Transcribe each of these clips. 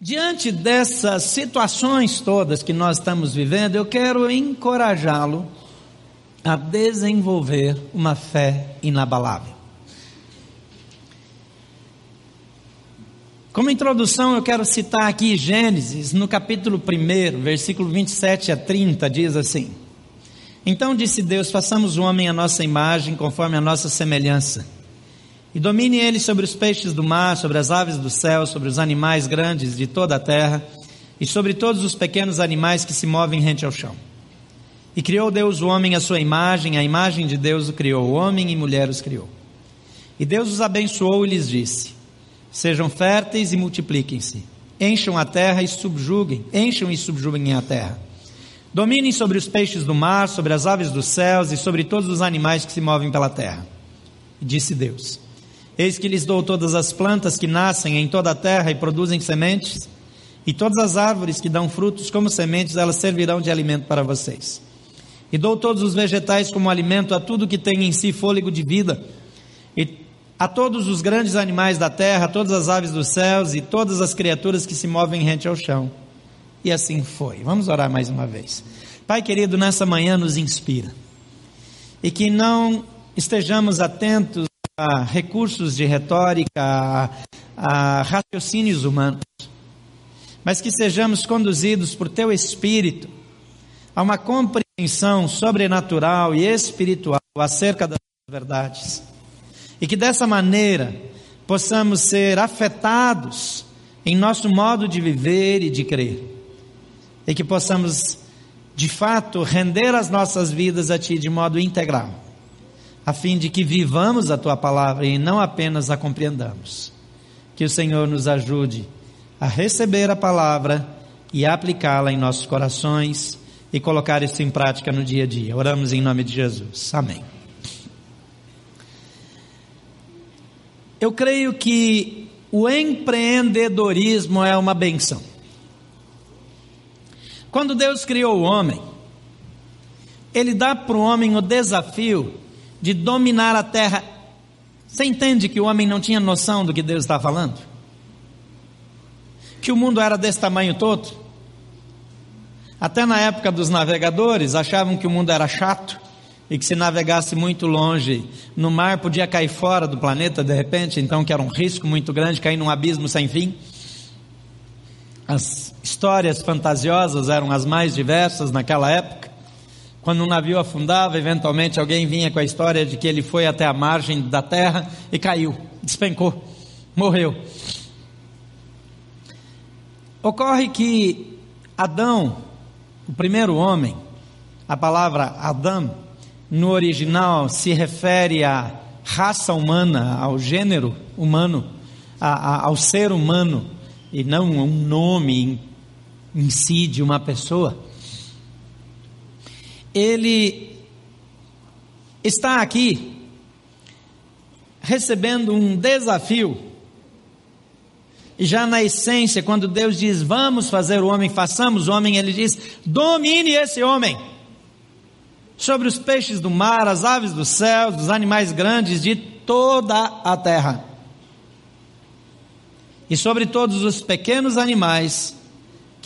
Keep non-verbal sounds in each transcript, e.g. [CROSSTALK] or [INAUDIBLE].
Diante dessas situações todas que nós estamos vivendo, eu quero encorajá-lo a desenvolver uma fé inabalável. Como introdução, eu quero citar aqui Gênesis, no capítulo 1, versículo 27 a 30, diz assim: Então disse Deus: Façamos o homem à nossa imagem, conforme a nossa semelhança e domine ele sobre os peixes do mar, sobre as aves do céu, sobre os animais grandes de toda a terra e sobre todos os pequenos animais que se movem rente ao chão. E criou Deus o homem à sua imagem, a imagem de Deus o criou, homem e mulher os criou. E Deus os abençoou e lhes disse: Sejam férteis e multipliquem-se, encham a terra e subjuguem, encham e subjuguem a terra. Dominem sobre os peixes do mar, sobre as aves dos céus e sobre todos os animais que se movem pela terra. E disse Deus: Eis que lhes dou todas as plantas que nascem em toda a terra e produzem sementes, e todas as árvores que dão frutos como sementes, elas servirão de alimento para vocês. E dou todos os vegetais como alimento a tudo que tem em si fôlego de vida, e a todos os grandes animais da terra, a todas as aves dos céus e todas as criaturas que se movem rente ao chão. E assim foi. Vamos orar mais uma vez. Pai querido, nessa manhã nos inspira. E que não estejamos atentos a recursos de retórica, a, a raciocínios humanos, mas que sejamos conduzidos por Teu Espírito a uma compreensão sobrenatural e espiritual acerca das verdades, e que dessa maneira possamos ser afetados em nosso modo de viver e de crer, e que possamos de fato render as nossas vidas a Ti de modo integral a fim de que vivamos a tua palavra e não apenas a compreendamos. Que o Senhor nos ajude a receber a palavra e aplicá-la em nossos corações e colocar isso em prática no dia a dia. Oramos em nome de Jesus. Amém. Eu creio que o empreendedorismo é uma benção. Quando Deus criou o homem, Ele dá para o homem o desafio de dominar a terra. Você entende que o homem não tinha noção do que Deus está falando? Que o mundo era desse tamanho todo? Até na época dos navegadores, achavam que o mundo era chato e que se navegasse muito longe no mar podia cair fora do planeta de repente, então que era um risco muito grande cair num abismo sem fim. As histórias fantasiosas eram as mais diversas naquela época. Quando um navio afundava, eventualmente alguém vinha com a história de que ele foi até a margem da terra e caiu, despencou, morreu. Ocorre que Adão, o primeiro homem, a palavra Adão, no original se refere à raça humana, ao gênero humano, a, a, ao ser humano, e não um nome em, em si de uma pessoa ele está aqui recebendo um desafio. E já na essência, quando Deus diz, vamos fazer o homem, façamos o homem, ele diz, domine esse homem sobre os peixes do mar, as aves dos céus, os animais grandes de toda a terra. E sobre todos os pequenos animais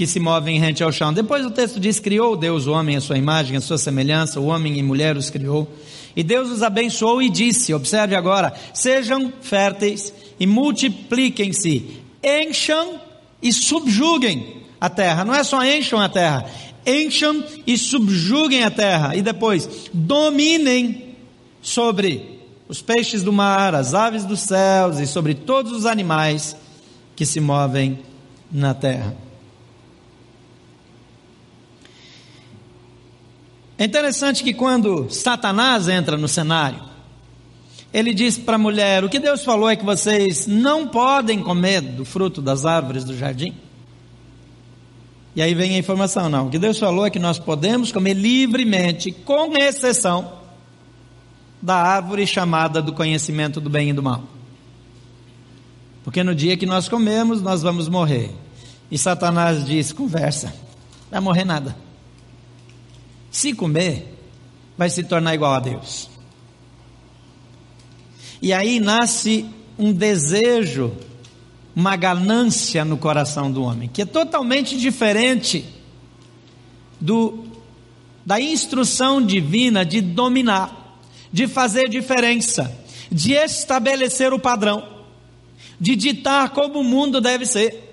que se movem rente ao chão. Depois o texto diz: Criou Deus o homem à sua imagem, à sua semelhança, o homem e mulher os criou. E Deus os abençoou e disse: Observe agora, sejam férteis e multipliquem-se, encham e subjuguem a terra. Não é só encham a terra, encham e subjuguem a terra. E depois, dominem sobre os peixes do mar, as aves dos céus e sobre todos os animais que se movem na terra. É interessante que quando Satanás entra no cenário, ele diz para a mulher: O que Deus falou é que vocês não podem comer do fruto das árvores do jardim. E aí vem a informação: não, o que Deus falou é que nós podemos comer livremente, com exceção da árvore chamada do conhecimento do bem e do mal. Porque no dia que nós comemos, nós vamos morrer. E Satanás diz: conversa, não vai morrer nada. Se comer, vai se tornar igual a Deus. E aí nasce um desejo uma ganância no coração do homem, que é totalmente diferente do da instrução divina de dominar, de fazer diferença, de estabelecer o padrão, de ditar como o mundo deve ser.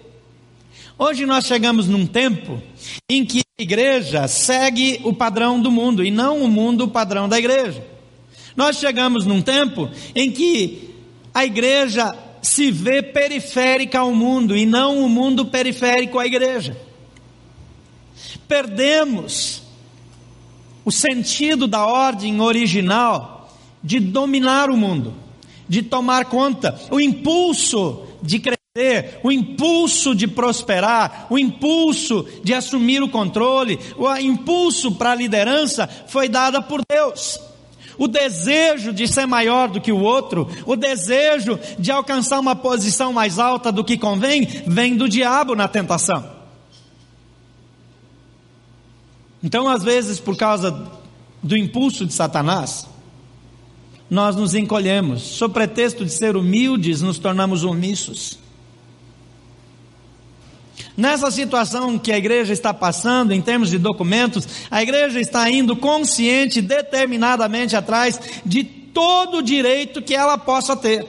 Hoje nós chegamos num tempo em que a igreja segue o padrão do mundo e não o mundo o padrão da igreja. Nós chegamos num tempo em que a igreja se vê periférica ao mundo e não o mundo periférico à igreja. Perdemos o sentido da ordem original de dominar o mundo, de tomar conta, o impulso de crescer, o impulso de prosperar, o impulso de assumir o controle, o impulso para a liderança foi dada por Deus. O desejo de ser maior do que o outro, o desejo de alcançar uma posição mais alta do que convém, vem do diabo na tentação. Então, às vezes, por causa do impulso de Satanás, nós nos encolhemos, sob pretexto de ser humildes, nos tornamos omissos. Nessa situação que a igreja está passando, em termos de documentos, a igreja está indo consciente, determinadamente atrás de todo o direito que ela possa ter.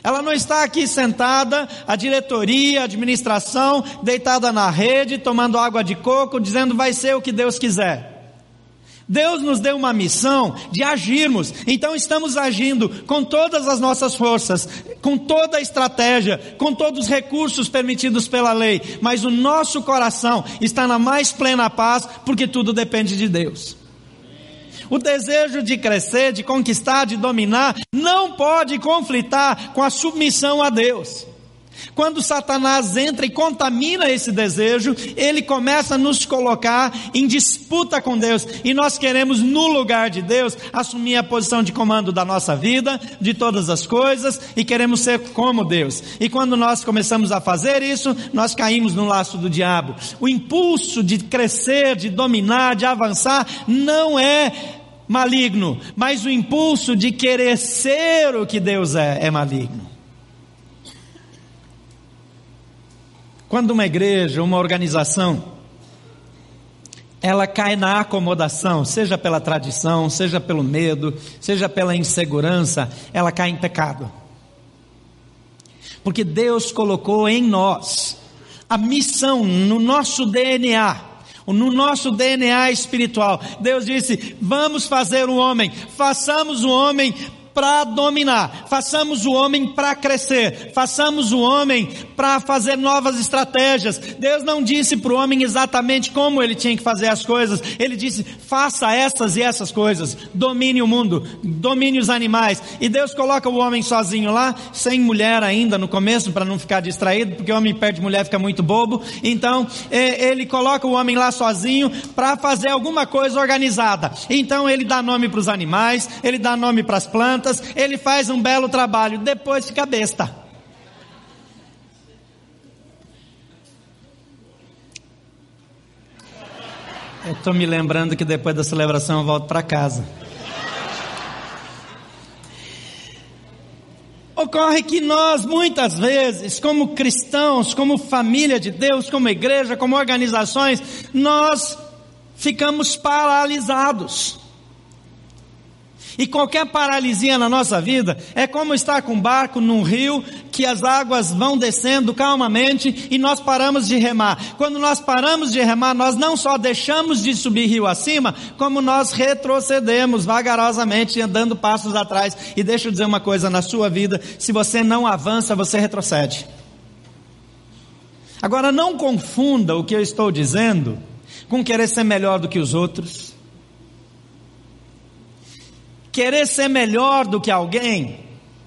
Ela não está aqui sentada, a diretoria, a administração, deitada na rede, tomando água de coco, dizendo vai ser o que Deus quiser. Deus nos deu uma missão de agirmos, então estamos agindo com todas as nossas forças, com toda a estratégia, com todos os recursos permitidos pela lei, mas o nosso coração está na mais plena paz, porque tudo depende de Deus. O desejo de crescer, de conquistar, de dominar, não pode conflitar com a submissão a Deus. Quando Satanás entra e contamina esse desejo, ele começa a nos colocar em disputa com Deus, e nós queremos, no lugar de Deus, assumir a posição de comando da nossa vida, de todas as coisas, e queremos ser como Deus. E quando nós começamos a fazer isso, nós caímos no laço do diabo. O impulso de crescer, de dominar, de avançar, não é maligno, mas o impulso de querer ser o que Deus é, é maligno. Quando uma igreja, uma organização, ela cai na acomodação, seja pela tradição, seja pelo medo, seja pela insegurança, ela cai em pecado. Porque Deus colocou em nós a missão no nosso DNA, no nosso DNA espiritual. Deus disse: vamos fazer o homem, façamos o homem para dominar, façamos o homem para crescer, façamos o homem para fazer novas estratégias. Deus não disse para o homem exatamente como ele tinha que fazer as coisas, ele disse: faça essas e essas coisas, domine o mundo, domine os animais. E Deus coloca o homem sozinho lá, sem mulher ainda no começo, para não ficar distraído, porque homem perde mulher fica muito bobo. Então, é, ele coloca o homem lá sozinho para fazer alguma coisa organizada. Então, ele dá nome para os animais, ele dá nome para as plantas plantas, ele faz um belo trabalho, depois fica besta. Eu estou me lembrando que depois da celebração eu volto para casa. Ocorre que nós, muitas vezes, como cristãos, como família de Deus, como igreja, como organizações, nós ficamos paralisados. E qualquer paralisia na nossa vida é como estar com um barco num rio que as águas vão descendo calmamente e nós paramos de remar. Quando nós paramos de remar, nós não só deixamos de subir rio acima, como nós retrocedemos vagarosamente, andando passos atrás. E deixa eu dizer uma coisa na sua vida: se você não avança, você retrocede. Agora, não confunda o que eu estou dizendo com querer ser melhor do que os outros Querer ser melhor do que alguém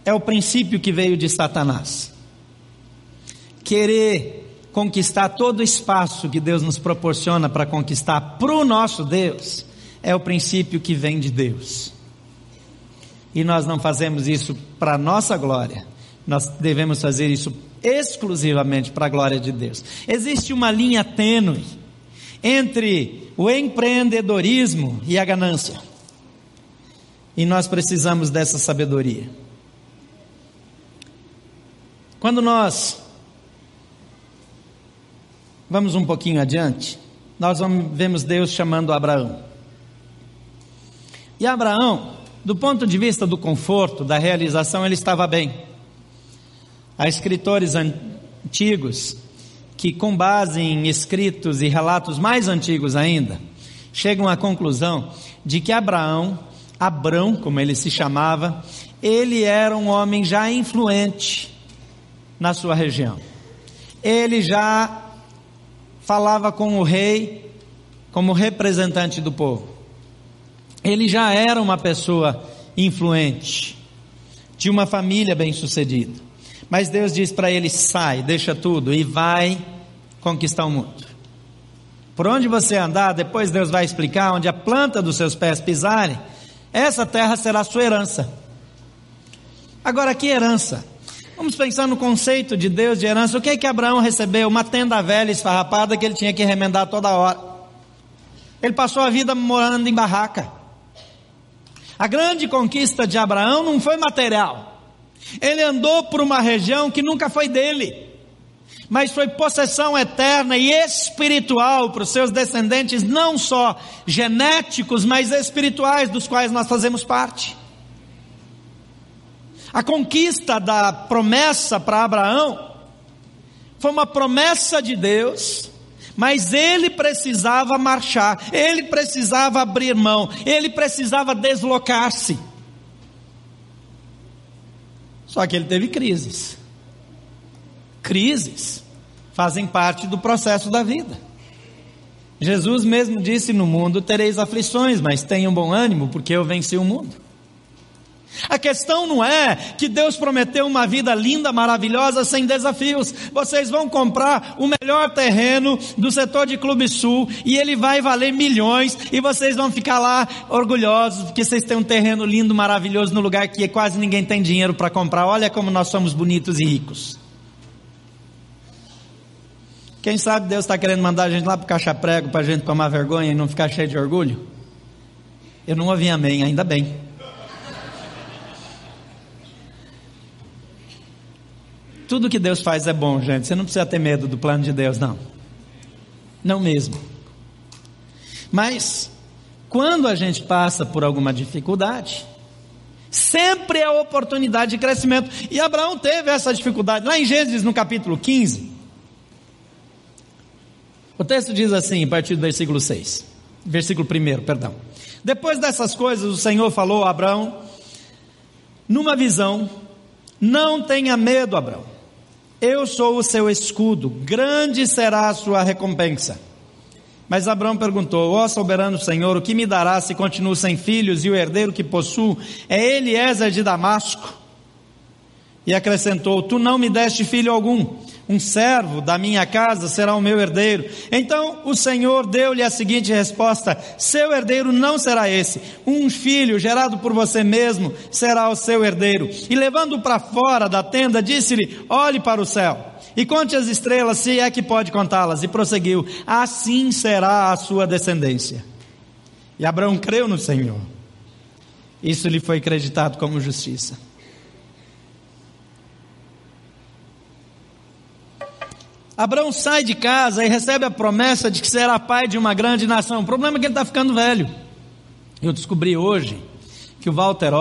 é o princípio que veio de Satanás. Querer conquistar todo o espaço que Deus nos proporciona para conquistar para o nosso Deus é o princípio que vem de Deus. E nós não fazemos isso para nossa glória, nós devemos fazer isso exclusivamente para a glória de Deus. Existe uma linha tênue entre o empreendedorismo e a ganância. E nós precisamos dessa sabedoria. Quando nós vamos um pouquinho adiante, nós vamos, vemos Deus chamando Abraão. E Abraão, do ponto de vista do conforto, da realização, ele estava bem. Há escritores antigos que, com base em escritos e relatos mais antigos ainda, chegam à conclusão de que Abraão, Abrão, como ele se chamava, ele era um homem já influente na sua região. Ele já falava com o rei como representante do povo. Ele já era uma pessoa influente, de uma família bem-sucedida. Mas Deus diz para ele: sai, deixa tudo e vai conquistar o mundo. Por onde você andar, depois Deus vai explicar, onde a planta dos seus pés pisarem, essa terra será sua herança. Agora, que herança? Vamos pensar no conceito de Deus de herança. O que é que Abraão recebeu? Uma tenda velha, esfarrapada, que ele tinha que remendar toda hora. Ele passou a vida morando em barraca. A grande conquista de Abraão não foi material. Ele andou por uma região que nunca foi dele, mas foi possessão eterna e espiritual para os seus descendentes, não só genéticos, mas espirituais, dos quais nós fazemos parte. A conquista da promessa para Abraão foi uma promessa de Deus, mas ele precisava marchar, ele precisava abrir mão, ele precisava deslocar-se. Só que ele teve crises. Crises fazem parte do processo da vida. Jesus mesmo disse: No mundo tereis aflições, mas tenham bom ânimo, porque eu venci o mundo. A questão não é que Deus prometeu uma vida linda, maravilhosa, sem desafios. Vocês vão comprar o melhor terreno do setor de Clube Sul e ele vai valer milhões e vocês vão ficar lá orgulhosos porque vocês têm um terreno lindo, maravilhoso no lugar que quase ninguém tem dinheiro para comprar. Olha como nós somos bonitos e ricos. Quem sabe Deus está querendo mandar a gente lá para o caixa prego para a gente tomar vergonha e não ficar cheio de orgulho? Eu não ouvi amém, ainda bem. Tudo que Deus faz é bom, gente. Você não precisa ter medo do plano de Deus, não. Não mesmo. Mas, quando a gente passa por alguma dificuldade, sempre é oportunidade de crescimento. E Abraão teve essa dificuldade. Lá em Gênesis, no capítulo 15, o texto diz assim, a partir do versículo 6. Versículo 1, perdão. Depois dessas coisas, o Senhor falou a Abraão, numa visão: Não tenha medo, Abraão. Eu sou o seu escudo, grande será a sua recompensa. Mas Abraão perguntou: Ó soberano Senhor, o que me dará se continuo sem filhos e o herdeiro que possuo é Eliezer de Damasco? E acrescentou: Tu não me deste filho algum um servo da minha casa será o meu herdeiro. Então o Senhor deu-lhe a seguinte resposta: Seu herdeiro não será esse, um filho gerado por você mesmo será o seu herdeiro. E levando-o para fora da tenda, disse-lhe: Olhe para o céu e conte as estrelas, se é que pode contá-las. E prosseguiu: Assim será a sua descendência. E Abraão creu no Senhor. Isso lhe foi acreditado como justiça. Abraão sai de casa e recebe a promessa de que será pai de uma grande nação. O problema é que ele está ficando velho. Eu descobri hoje que o Walter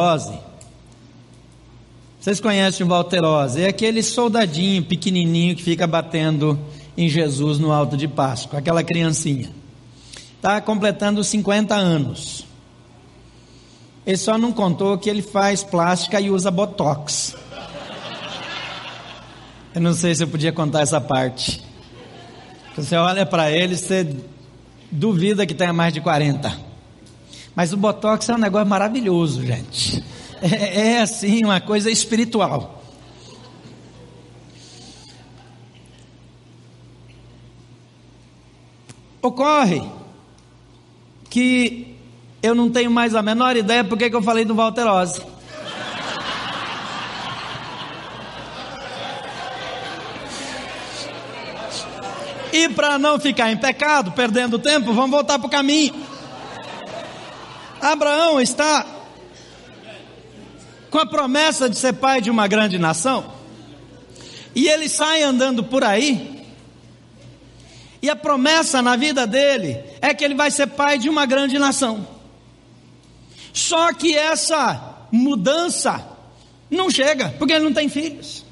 vocês conhecem o Walter é aquele soldadinho pequenininho que fica batendo em Jesus no alto de Páscoa, aquela criancinha. Está completando 50 anos. Ele só não contou que ele faz plástica e usa botox. Eu não sei se eu podia contar essa parte. Você olha para ele, você duvida que tenha mais de 40. Mas o Botox é um negócio maravilhoso, gente. É, é assim, uma coisa espiritual. Ocorre que eu não tenho mais a menor ideia porque que eu falei do Walter Ozzy. E para não ficar em pecado, perdendo tempo, vamos voltar para o caminho. Abraão está com a promessa de ser pai de uma grande nação. e ele sai andando por aí, e a promessa na vida dele é que ele vai ser pai de uma grande nação. Só que essa mudança não chega, porque ele não tem filhos.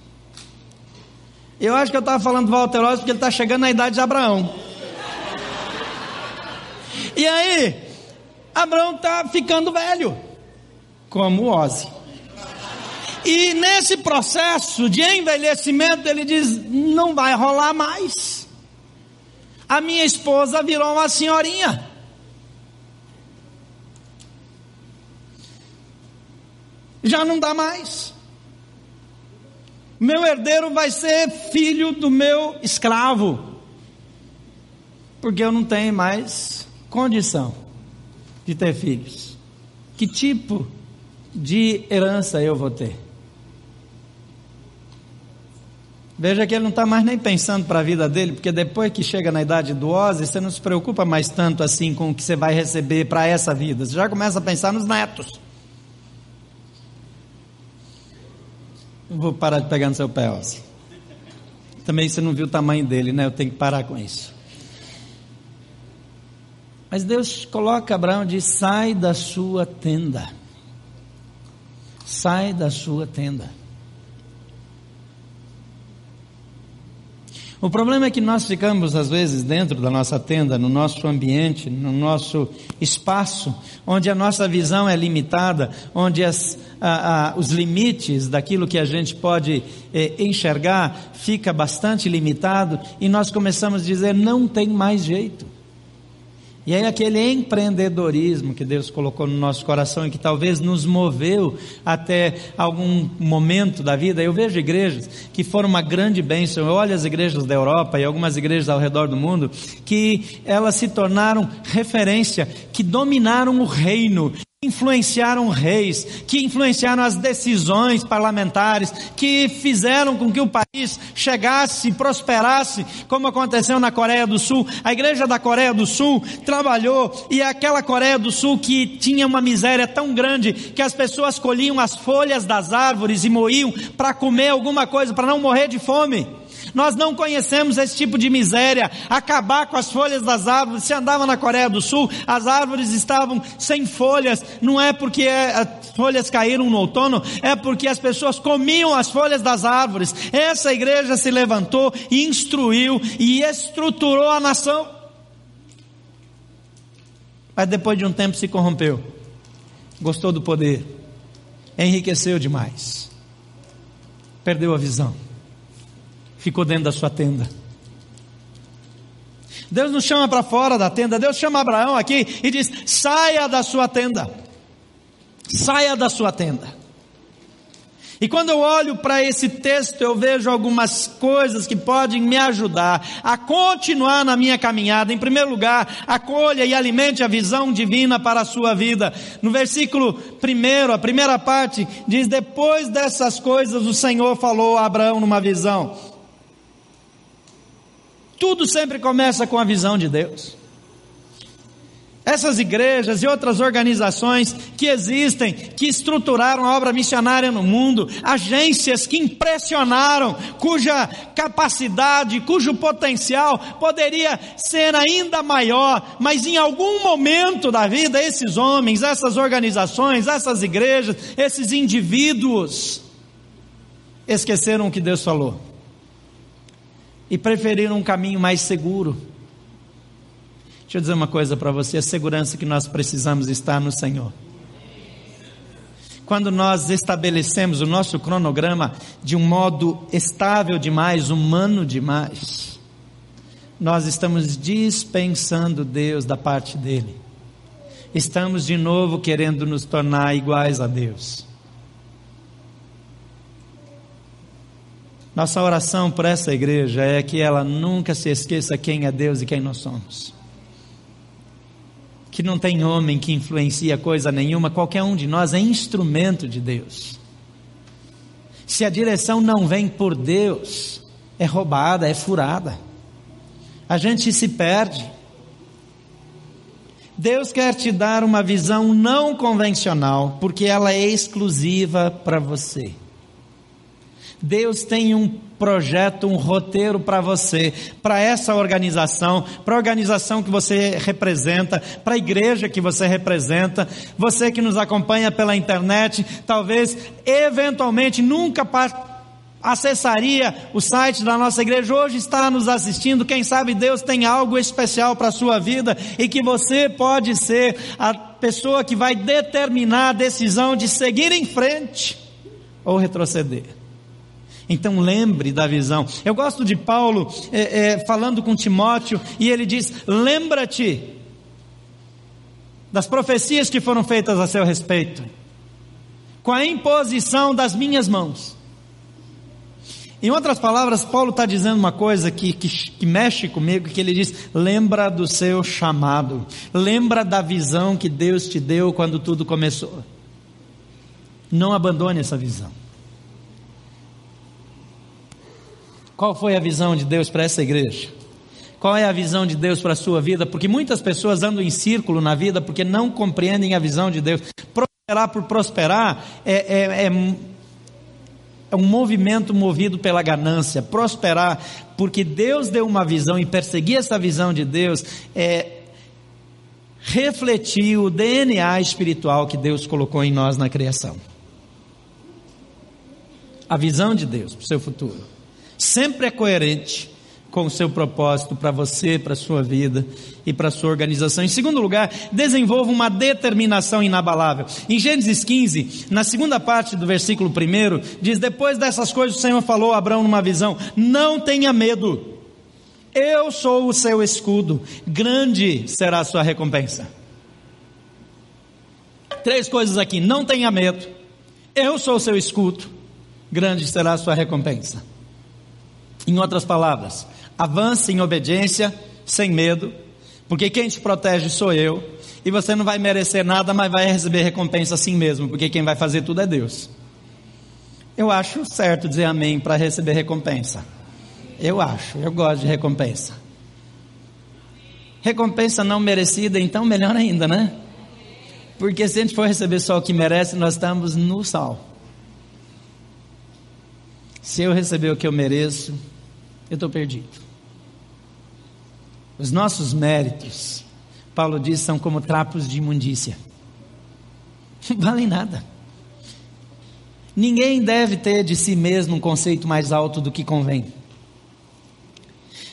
Eu acho que eu estava falando do Walter Walterosa porque ele está chegando na idade de Abraão. E aí, Abraão está ficando velho, como Ozzy. E nesse processo de envelhecimento, ele diz: não vai rolar mais. A minha esposa virou uma senhorinha. Já não dá mais. Meu herdeiro vai ser filho do meu escravo, porque eu não tenho mais condição de ter filhos. Que tipo de herança eu vou ter? Veja que ele não está mais nem pensando para a vida dele, porque depois que chega na idade do Ozzy, você não se preocupa mais tanto assim com o que você vai receber para essa vida. Você já começa a pensar nos netos. Eu vou parar de pegar no seu pé, Ozzy. Também você não viu o tamanho dele, né? Eu tenho que parar com isso. Mas Deus coloca Abraão e diz: sai da sua tenda. Sai da sua tenda. O problema é que nós ficamos, às vezes, dentro da nossa tenda, no nosso ambiente, no nosso espaço, onde a nossa visão é limitada, onde as, a, a, os limites daquilo que a gente pode eh, enxergar fica bastante limitado, e nós começamos a dizer: não tem mais jeito. E aí aquele empreendedorismo que Deus colocou no nosso coração e que talvez nos moveu até algum momento da vida. Eu vejo igrejas que foram uma grande bênção. Eu olho as igrejas da Europa e algumas igrejas ao redor do mundo que elas se tornaram referência, que dominaram o reino influenciaram reis, que influenciaram as decisões parlamentares, que fizeram com que o país chegasse, prosperasse, como aconteceu na Coreia do Sul. A igreja da Coreia do Sul trabalhou e aquela Coreia do Sul que tinha uma miséria tão grande que as pessoas colhiam as folhas das árvores e moíam para comer alguma coisa, para não morrer de fome. Nós não conhecemos esse tipo de miséria, acabar com as folhas das árvores. Se andava na Coreia do Sul, as árvores estavam sem folhas, não é porque é, as folhas caíram no outono, é porque as pessoas comiam as folhas das árvores. Essa igreja se levantou, instruiu e estruturou a nação. Mas depois de um tempo se corrompeu, gostou do poder, enriqueceu demais, perdeu a visão ficou dentro da sua tenda. Deus nos chama para fora da tenda. Deus chama Abraão aqui e diz: saia da sua tenda. Saia da sua tenda. E quando eu olho para esse texto, eu vejo algumas coisas que podem me ajudar a continuar na minha caminhada. Em primeiro lugar, acolha e alimente a visão divina para a sua vida. No versículo primeiro, a primeira parte, diz: Depois dessas coisas, o Senhor falou a Abraão numa visão. Tudo sempre começa com a visão de Deus. Essas igrejas e outras organizações que existem, que estruturaram a obra missionária no mundo, agências que impressionaram, cuja capacidade, cujo potencial poderia ser ainda maior, mas em algum momento da vida, esses homens, essas organizações, essas igrejas, esses indivíduos, esqueceram o que Deus falou e preferiram um caminho mais seguro. Deixa eu dizer uma coisa para você: a segurança que nós precisamos está no Senhor. Quando nós estabelecemos o nosso cronograma de um modo estável demais, humano demais, nós estamos dispensando Deus da parte dele. Estamos de novo querendo nos tornar iguais a Deus. Nossa oração por essa igreja é que ela nunca se esqueça quem é Deus e quem nós somos. Que não tem homem que influencia coisa nenhuma, qualquer um de nós é instrumento de Deus. Se a direção não vem por Deus, é roubada, é furada. A gente se perde. Deus quer te dar uma visão não convencional, porque ela é exclusiva para você. Deus tem um projeta um roteiro para você, para essa organização, para a organização que você representa, para a igreja que você representa, você que nos acompanha pela internet, talvez eventualmente nunca acessaria o site da nossa igreja, hoje está nos assistindo, quem sabe Deus tem algo especial para a sua vida e que você pode ser a pessoa que vai determinar a decisão de seguir em frente ou retroceder. Então lembre da visão. Eu gosto de Paulo é, é, falando com Timóteo e ele diz: lembra-te das profecias que foram feitas a seu respeito, com a imposição das minhas mãos. Em outras palavras, Paulo está dizendo uma coisa que, que, que, mexe comigo, que ele diz: lembra do seu chamado, lembra da visão que Deus te deu quando tudo começou. Não abandone essa visão. Qual foi a visão de Deus para essa igreja? Qual é a visão de Deus para a sua vida? Porque muitas pessoas andam em círculo na vida porque não compreendem a visão de Deus. Prosperar por prosperar é, é, é é um movimento movido pela ganância. Prosperar, porque Deus deu uma visão e perseguir essa visão de Deus é refletir o DNA espiritual que Deus colocou em nós na criação. A visão de Deus para o seu futuro sempre é coerente com o seu propósito para você, para a sua vida e para a sua organização. Em segundo lugar, desenvolva uma determinação inabalável. Em Gênesis 15, na segunda parte do versículo 1, diz: Depois dessas coisas, o Senhor falou a Abraão numa visão: Não tenha medo, eu sou o seu escudo, grande será a sua recompensa. Três coisas aqui: não tenha medo, eu sou o seu escudo, grande será a sua recompensa. Em outras palavras, avance em obediência, sem medo, porque quem te protege sou eu, e você não vai merecer nada, mas vai receber recompensa assim mesmo, porque quem vai fazer tudo é Deus. Eu acho certo dizer amém para receber recompensa. Eu acho, eu gosto de recompensa. Recompensa não merecida, então melhor ainda, né? Porque se a gente for receber só o que merece, nós estamos no sal. Se eu receber o que eu mereço, eu estou perdido. Os nossos méritos, Paulo diz, são como trapos de imundícia. Não [LAUGHS] valem nada. Ninguém deve ter de si mesmo um conceito mais alto do que convém.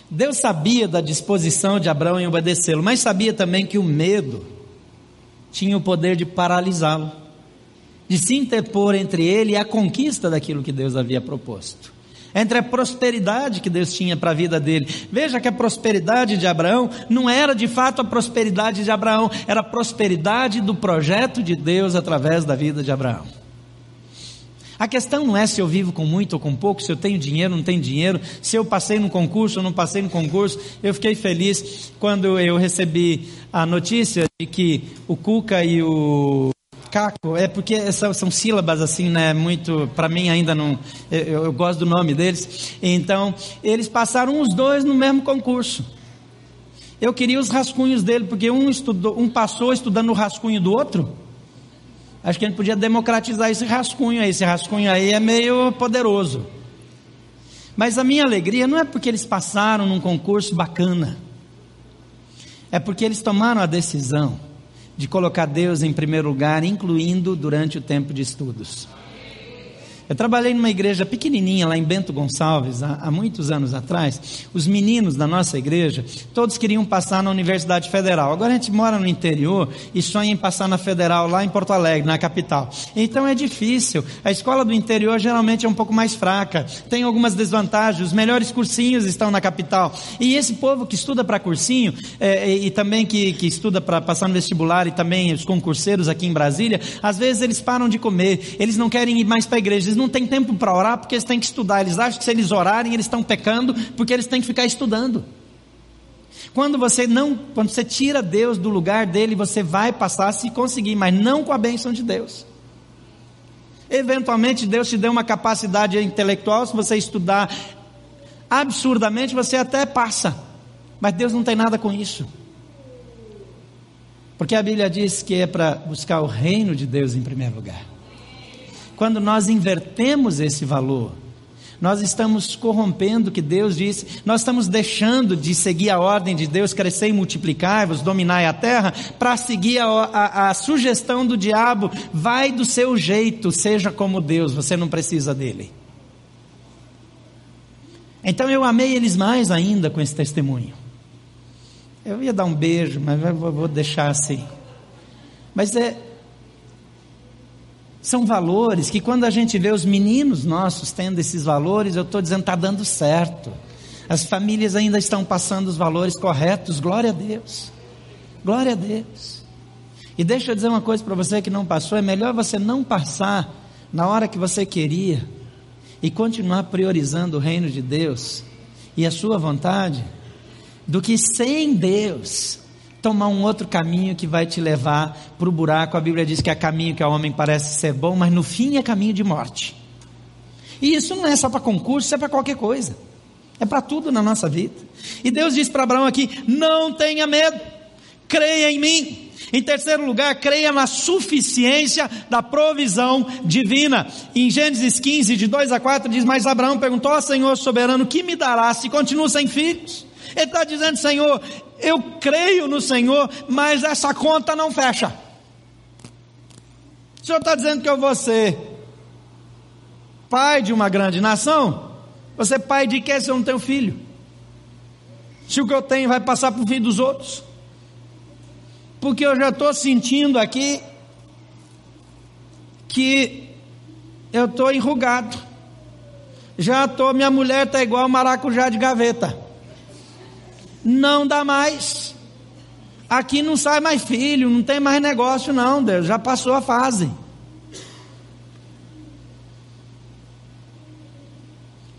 Deus sabia da disposição de Abraão em obedecê-lo, mas sabia também que o medo tinha o poder de paralisá-lo, de se interpor entre ele e a conquista daquilo que Deus havia proposto entre a prosperidade que Deus tinha para a vida dele. Veja que a prosperidade de Abraão não era de fato a prosperidade de Abraão, era a prosperidade do projeto de Deus através da vida de Abraão. A questão não é se eu vivo com muito ou com pouco, se eu tenho dinheiro ou não tenho dinheiro, se eu passei no concurso ou não passei no concurso. Eu fiquei feliz quando eu recebi a notícia de que o Cuca e o Caco, é porque são, são sílabas assim, né? Muito, para mim ainda não, eu, eu, gosto do nome deles. Então, eles passaram os dois no mesmo concurso. Eu queria os rascunhos dele, porque um estudou, um passou estudando o rascunho do outro. Acho que a gente podia democratizar esse rascunho aí. Esse rascunho aí é meio poderoso. Mas a minha alegria não é porque eles passaram num concurso bacana. É porque eles tomaram a decisão de colocar Deus em primeiro lugar, incluindo durante o tempo de estudos. Eu trabalhei numa igreja pequenininha lá em Bento Gonçalves, há, há, muitos anos atrás. Os meninos da nossa igreja, todos queriam passar na Universidade Federal. Agora a gente mora no interior e sonha em passar na Federal lá em Porto Alegre, na capital. Então é difícil. A escola do interior geralmente é um pouco mais fraca, tem algumas desvantagens. Os melhores cursinhos estão na capital. E esse povo que estuda para cursinho é, e, e, também que, que estuda para passar no vestibular e também os concurseiros aqui em Brasília, às vezes eles param de comer, eles não querem ir mais para a igreja, eles não têm tempo para orar porque eles têm que estudar. Eles acham que se eles orarem, eles estão pecando porque eles têm que ficar estudando. Quando você não, quando você tira Deus do lugar dele, você vai passar se conseguir, mas não com a bênção de Deus. Eventualmente Deus te deu uma capacidade intelectual, se você estudar absurdamente, você até passa. Mas Deus não tem nada com isso. Porque a Bíblia diz que é para buscar o reino de Deus em primeiro lugar. Quando nós invertemos esse valor, nós estamos corrompendo o que Deus disse, nós estamos deixando de seguir a ordem de Deus, crescer e multiplicar-vos, dominai a terra, para seguir a, a, a sugestão do diabo, vai do seu jeito, seja como Deus, você não precisa dele. Então eu amei eles mais ainda com esse testemunho. Eu ia dar um beijo, mas vou deixar assim. Mas é, são valores que quando a gente vê os meninos nossos tendo esses valores, eu estou dizendo está dando certo. As famílias ainda estão passando os valores corretos. Glória a Deus. Glória a Deus. E deixa eu dizer uma coisa para você que não passou: é melhor você não passar na hora que você queria e continuar priorizando o reino de Deus e a sua vontade, do que sem Deus tomar um outro caminho que vai te levar para o buraco. A Bíblia diz que é caminho que ao homem parece ser bom, mas no fim é caminho de morte. E isso não é só para concurso, isso é para qualquer coisa. É para tudo na nossa vida. E Deus diz para Abraão aqui: não tenha medo, creia em mim. Em terceiro lugar, creia na suficiência da provisão divina. Em Gênesis 15, de 2 a 4, diz: Mas Abraão perguntou ao Senhor soberano: Que me dará se continuo sem filhos? Ele está dizendo: Senhor, eu creio no Senhor, mas essa conta não fecha. O Senhor está dizendo que eu vou ser pai de uma grande nação? Você pai de quê se eu não tenho filho? Se o que eu tenho vai passar para o filho dos outros? Porque eu já estou sentindo aqui que eu estou enrugado. Já estou, minha mulher está igual maracujá de gaveta não dá mais. Aqui não sai mais filho, não tem mais negócio, não, Deus, já passou a fase.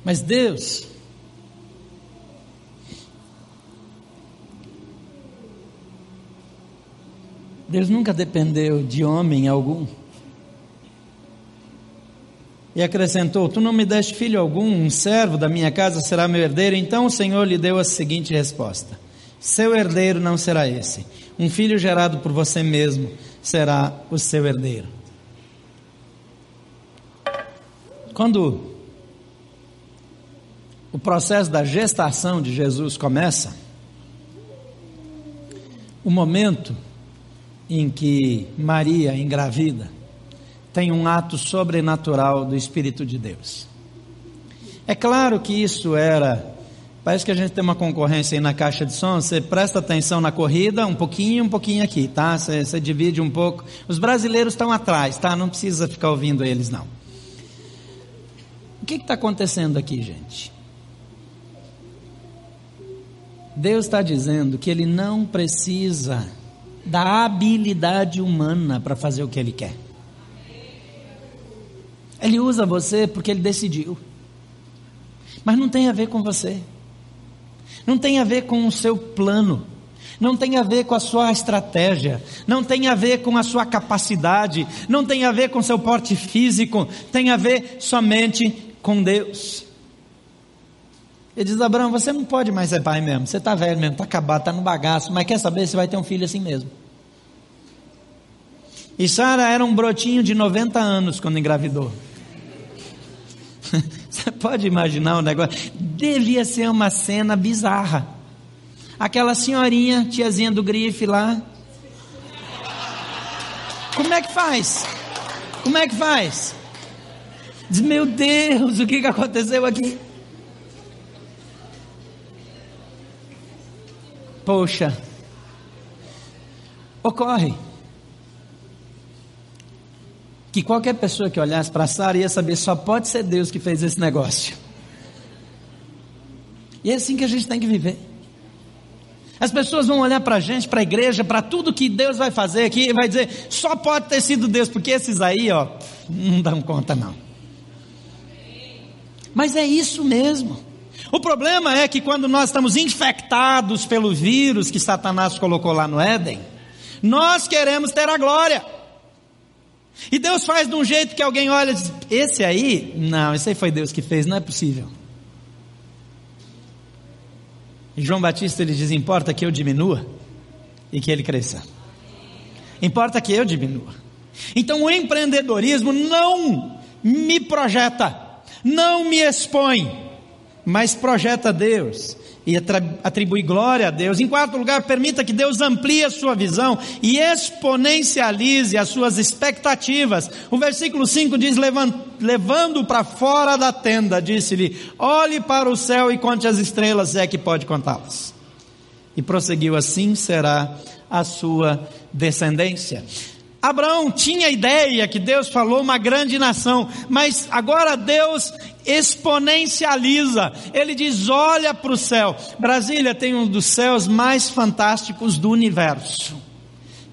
Mas Deus, Deus nunca dependeu de homem algum. E acrescentou: Tu não me deste filho algum, um servo da minha casa será meu herdeiro. Então o Senhor lhe deu a seguinte resposta: Seu herdeiro não será esse. Um filho gerado por você mesmo será o seu herdeiro. Quando o processo da gestação de Jesus começa, o momento em que Maria engravida, tem um ato sobrenatural do Espírito de Deus. É claro que isso era. Parece que a gente tem uma concorrência aí na caixa de som. Você presta atenção na corrida, um pouquinho, um pouquinho aqui, tá? Você, você divide um pouco. Os brasileiros estão atrás, tá? Não precisa ficar ouvindo eles, não. O que está acontecendo aqui, gente? Deus está dizendo que Ele não precisa da habilidade humana para fazer o que Ele quer. Ele usa você porque ele decidiu. Mas não tem a ver com você. Não tem a ver com o seu plano. Não tem a ver com a sua estratégia. Não tem a ver com a sua capacidade. Não tem a ver com seu porte físico. Tem a ver somente com Deus. Ele diz: Abraão, você não pode mais ser pai mesmo. Você está velho mesmo, está acabado, está no bagaço. Mas quer saber? Você vai ter um filho assim mesmo. E Sara era um brotinho de 90 anos quando engravidou. [LAUGHS] Você pode imaginar um negócio? Devia ser uma cena bizarra. Aquela senhorinha, tiazinha do grife lá. Como é que faz? Como é que faz? Diz, meu Deus, o que, que aconteceu aqui? Poxa, ocorre que qualquer pessoa que olhasse para Sara ia saber só pode ser Deus que fez esse negócio. E é assim que a gente tem que viver. As pessoas vão olhar para a gente, para a igreja, para tudo que Deus vai fazer aqui e vai dizer, só pode ter sido Deus, porque esses aí, ó, não dão conta não. Mas é isso mesmo. O problema é que quando nós estamos infectados pelo vírus que Satanás colocou lá no Éden, nós queremos ter a glória. E Deus faz de um jeito que alguém olha e diz: Esse aí, não, esse aí foi Deus que fez, não é possível. E João Batista ele diz: Importa que eu diminua e que ele cresça. Importa que eu diminua. Então o empreendedorismo não me projeta, Não me expõe, mas projeta Deus e atribui glória a Deus. Em quarto lugar, permita que Deus amplie a sua visão e exponencialize as suas expectativas. O versículo 5 diz: levando para fora da tenda, disse-lhe: olhe para o céu e conte as estrelas, é que pode contá-las. E prosseguiu: assim será a sua descendência. Abraão tinha ideia que Deus falou uma grande nação, mas agora Deus exponencializa. Ele diz: olha para o céu. Brasília tem um dos céus mais fantásticos do universo.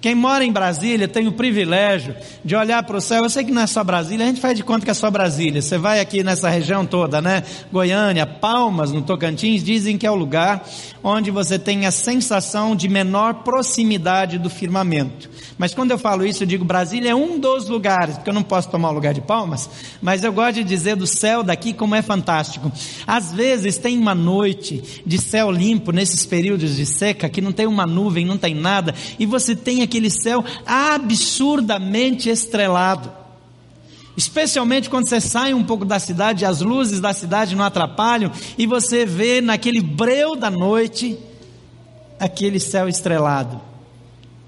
Quem mora em Brasília tem o privilégio de olhar para o céu. Eu sei que não é só Brasília, a gente faz de conta que é só Brasília. Você vai aqui nessa região toda, né? Goiânia, Palmas, no Tocantins, dizem que é o lugar onde você tem a sensação de menor proximidade do firmamento. Mas quando eu falo isso, eu digo Brasília é um dos lugares, porque eu não posso tomar o lugar de Palmas, mas eu gosto de dizer do céu daqui como é fantástico. Às vezes tem uma noite de céu limpo nesses períodos de seca que não tem uma nuvem, não tem nada, e você tem aquele céu absurdamente estrelado. Especialmente quando você sai um pouco da cidade, as luzes da cidade não atrapalham, e você vê naquele breu da noite aquele céu estrelado.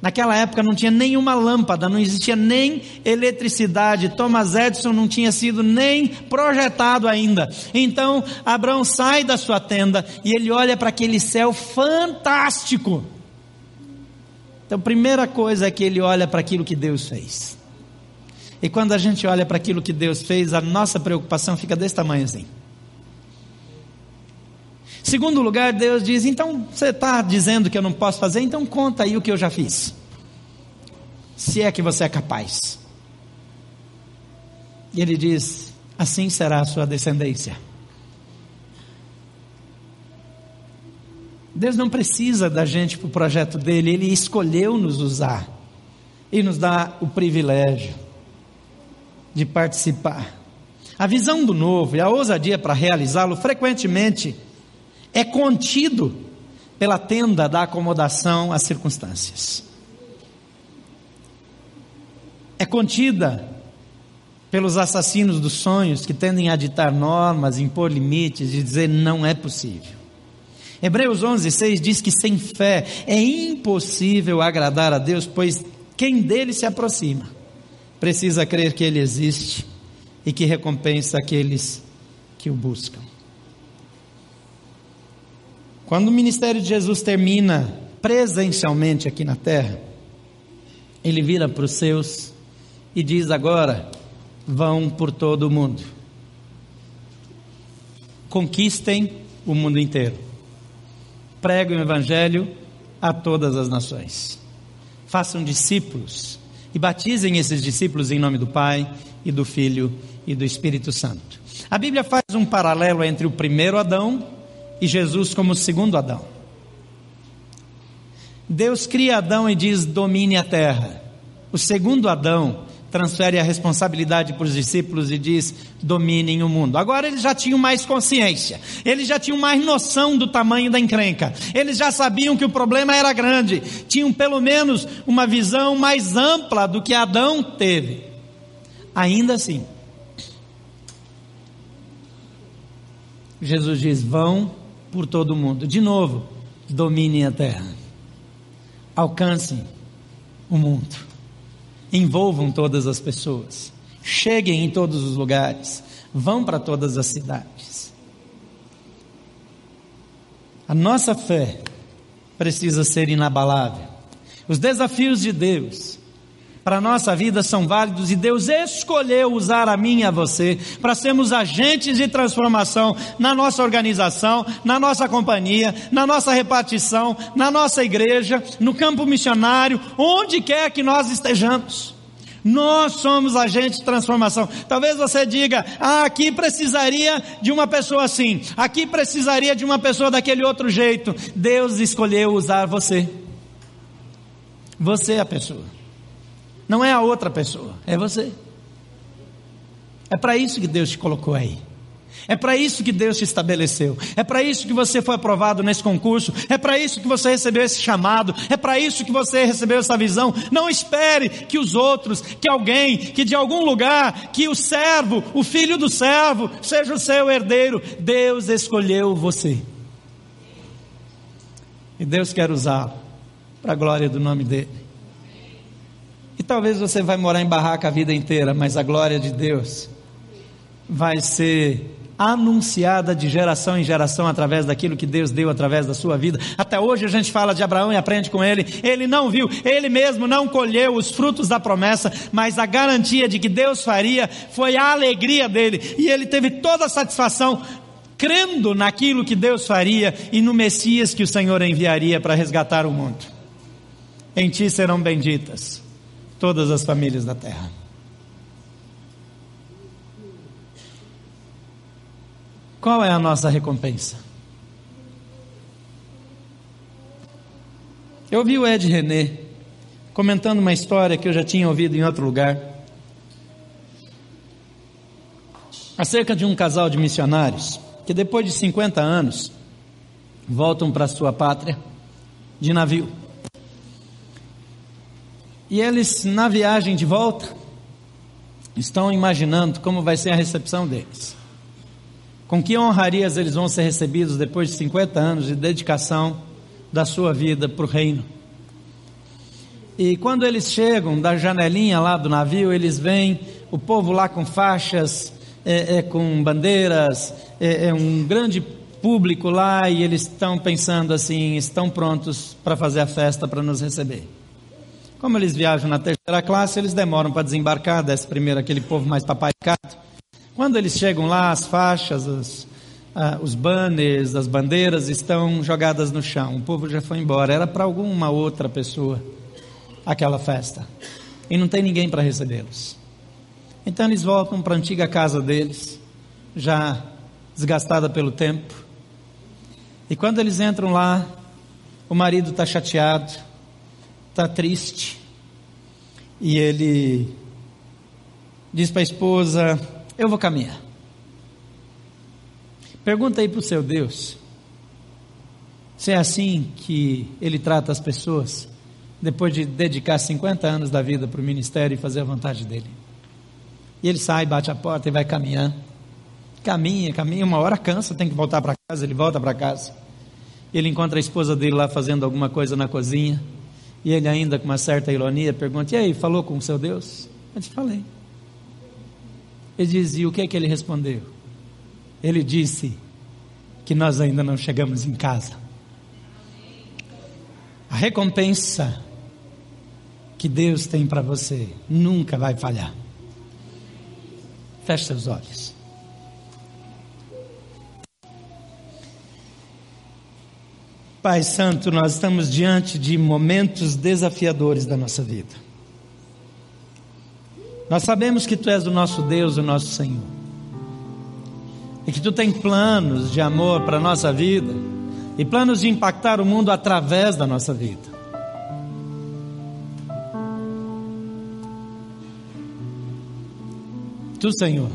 Naquela época não tinha nenhuma lâmpada, não existia nem eletricidade. Thomas Edison não tinha sido nem projetado ainda. Então Abraão sai da sua tenda e ele olha para aquele céu fantástico. Então, primeira coisa é que ele olha para aquilo que Deus fez. E quando a gente olha para aquilo que Deus fez, a nossa preocupação fica desse tamanho assim. Segundo lugar, Deus diz: então você está dizendo que eu não posso fazer, então conta aí o que eu já fiz. Se é que você é capaz. E ele diz: assim será a sua descendência. Deus não precisa da gente para o projeto dele, ele escolheu nos usar e nos dá o privilégio de participar. A visão do novo e a ousadia para realizá-lo frequentemente é contido pela tenda da acomodação às circunstâncias. É contida pelos assassinos dos sonhos que tendem a ditar normas, impor limites e dizer não é possível. Hebreus 11:6 diz que sem fé é impossível agradar a Deus, pois quem dele se aproxima precisa crer que ele existe e que recompensa aqueles que o buscam. Quando o ministério de Jesus termina presencialmente aqui na terra, ele vira para os seus e diz agora: vão por todo o mundo, conquistem o mundo inteiro, preguem o evangelho a todas as nações, façam discípulos e batizem esses discípulos em nome do Pai e do Filho e do Espírito Santo. A Bíblia faz um paralelo entre o primeiro Adão e Jesus como o segundo Adão. Deus cria Adão e diz: domine a terra. O segundo Adão transfere a responsabilidade para os discípulos e diz: dominem o mundo. Agora eles já tinham mais consciência, eles já tinham mais noção do tamanho da encrenca, eles já sabiam que o problema era grande, tinham pelo menos uma visão mais ampla do que Adão teve. Ainda assim, Jesus diz: vão por todo o mundo. De novo, dominem a terra. Alcancem o mundo. Envolvam todas as pessoas. Cheguem em todos os lugares. Vão para todas as cidades. A nossa fé precisa ser inabalável. Os desafios de Deus para a nossa vida são válidos e Deus escolheu usar a mim e a você para sermos agentes de transformação na nossa organização, na nossa companhia, na nossa repartição, na nossa igreja, no campo missionário, onde quer que nós estejamos. Nós somos agentes de transformação. Talvez você diga: ah, aqui precisaria de uma pessoa assim, aqui precisaria de uma pessoa daquele outro jeito. Deus escolheu usar você. Você é a pessoa. Não é a outra pessoa, é você. É para isso que Deus te colocou aí. É para isso que Deus te estabeleceu. É para isso que você foi aprovado nesse concurso. É para isso que você recebeu esse chamado. É para isso que você recebeu essa visão. Não espere que os outros, que alguém, que de algum lugar, que o servo, o filho do servo, seja o seu herdeiro. Deus escolheu você. E Deus quer usá-lo para a glória do nome dele. E talvez você vai morar em barraca a vida inteira, mas a glória de Deus vai ser anunciada de geração em geração através daquilo que Deus deu através da sua vida. Até hoje a gente fala de Abraão e aprende com ele. Ele não viu, ele mesmo não colheu os frutos da promessa, mas a garantia de que Deus faria foi a alegria dele. E ele teve toda a satisfação crendo naquilo que Deus faria e no Messias que o Senhor enviaria para resgatar o mundo. Em ti serão benditas todas as famílias da terra. Qual é a nossa recompensa? Eu ouvi o Ed René comentando uma história que eu já tinha ouvido em outro lugar, acerca de um casal de missionários que depois de 50 anos voltam para sua pátria de navio. E eles, na viagem de volta, estão imaginando como vai ser a recepção deles. Com que honrarias eles vão ser recebidos depois de 50 anos de dedicação da sua vida para o reino. E quando eles chegam da janelinha lá do navio, eles veem o povo lá com faixas, é, é, com bandeiras, é, é um grande público lá e eles estão pensando assim, estão prontos para fazer a festa para nos receber. Como eles viajam na terceira classe, eles demoram para desembarcar, desce primeiro aquele povo mais paparicado. Quando eles chegam lá, as faixas, os, ah, os banners, as bandeiras estão jogadas no chão. O povo já foi embora. Era para alguma outra pessoa aquela festa. E não tem ninguém para recebê-los. Então eles voltam para a antiga casa deles, já desgastada pelo tempo. E quando eles entram lá, o marido está chateado, está triste. E ele diz para a esposa: eu vou caminhar. Pergunta aí para o seu Deus se é assim que ele trata as pessoas depois de dedicar 50 anos da vida para o ministério e fazer a vontade dele. E ele sai, bate a porta e vai caminhando. Caminha, caminha, uma hora cansa, tem que voltar para casa, ele volta para casa. Ele encontra a esposa dele lá fazendo alguma coisa na cozinha. E ele ainda com uma certa ironia pergunta: "E aí, falou com o seu Deus?" Eu disse: "Falei." Ele dizia: O que é que ele respondeu? Ele disse que nós ainda não chegamos em casa. A recompensa que Deus tem para você nunca vai falhar. Feche seus olhos. Pai Santo, nós estamos diante de momentos desafiadores da nossa vida. Nós sabemos que Tu és o nosso Deus, o nosso Senhor. E que Tu tem planos de amor para a nossa vida e planos de impactar o mundo através da nossa vida. Tu, Senhor,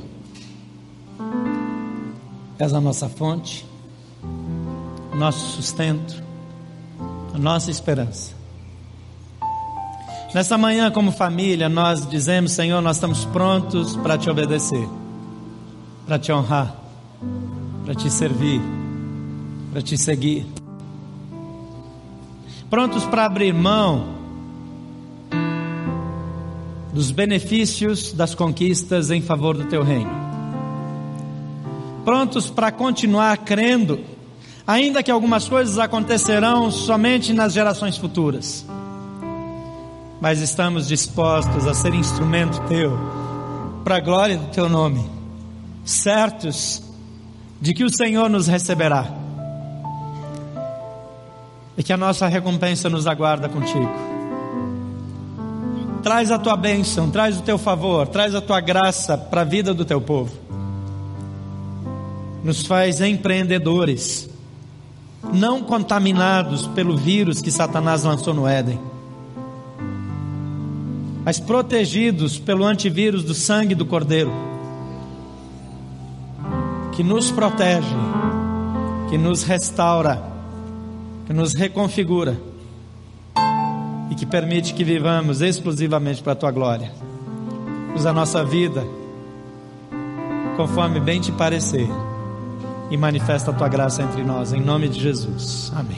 és a nossa fonte, o nosso sustento, a nossa esperança. Nessa manhã, como família, nós dizemos: Senhor, nós estamos prontos para te obedecer, para te honrar, para te servir, para te seguir. Prontos para abrir mão dos benefícios das conquistas em favor do teu reino. Prontos para continuar crendo, ainda que algumas coisas acontecerão somente nas gerações futuras mas estamos dispostos a ser instrumento teu, para a glória do teu nome, certos de que o Senhor nos receberá e que a nossa recompensa nos aguarda contigo. Traz a tua bênção, traz o teu favor, traz a tua graça para a vida do teu povo. Nos faz empreendedores, não contaminados pelo vírus que Satanás lançou no Éden mas protegidos pelo antivírus do sangue do Cordeiro, que nos protege, que nos restaura, que nos reconfigura e que permite que vivamos exclusivamente para a tua glória. Usa a nossa vida conforme bem te parecer e manifesta a tua graça entre nós, em nome de Jesus. Amém.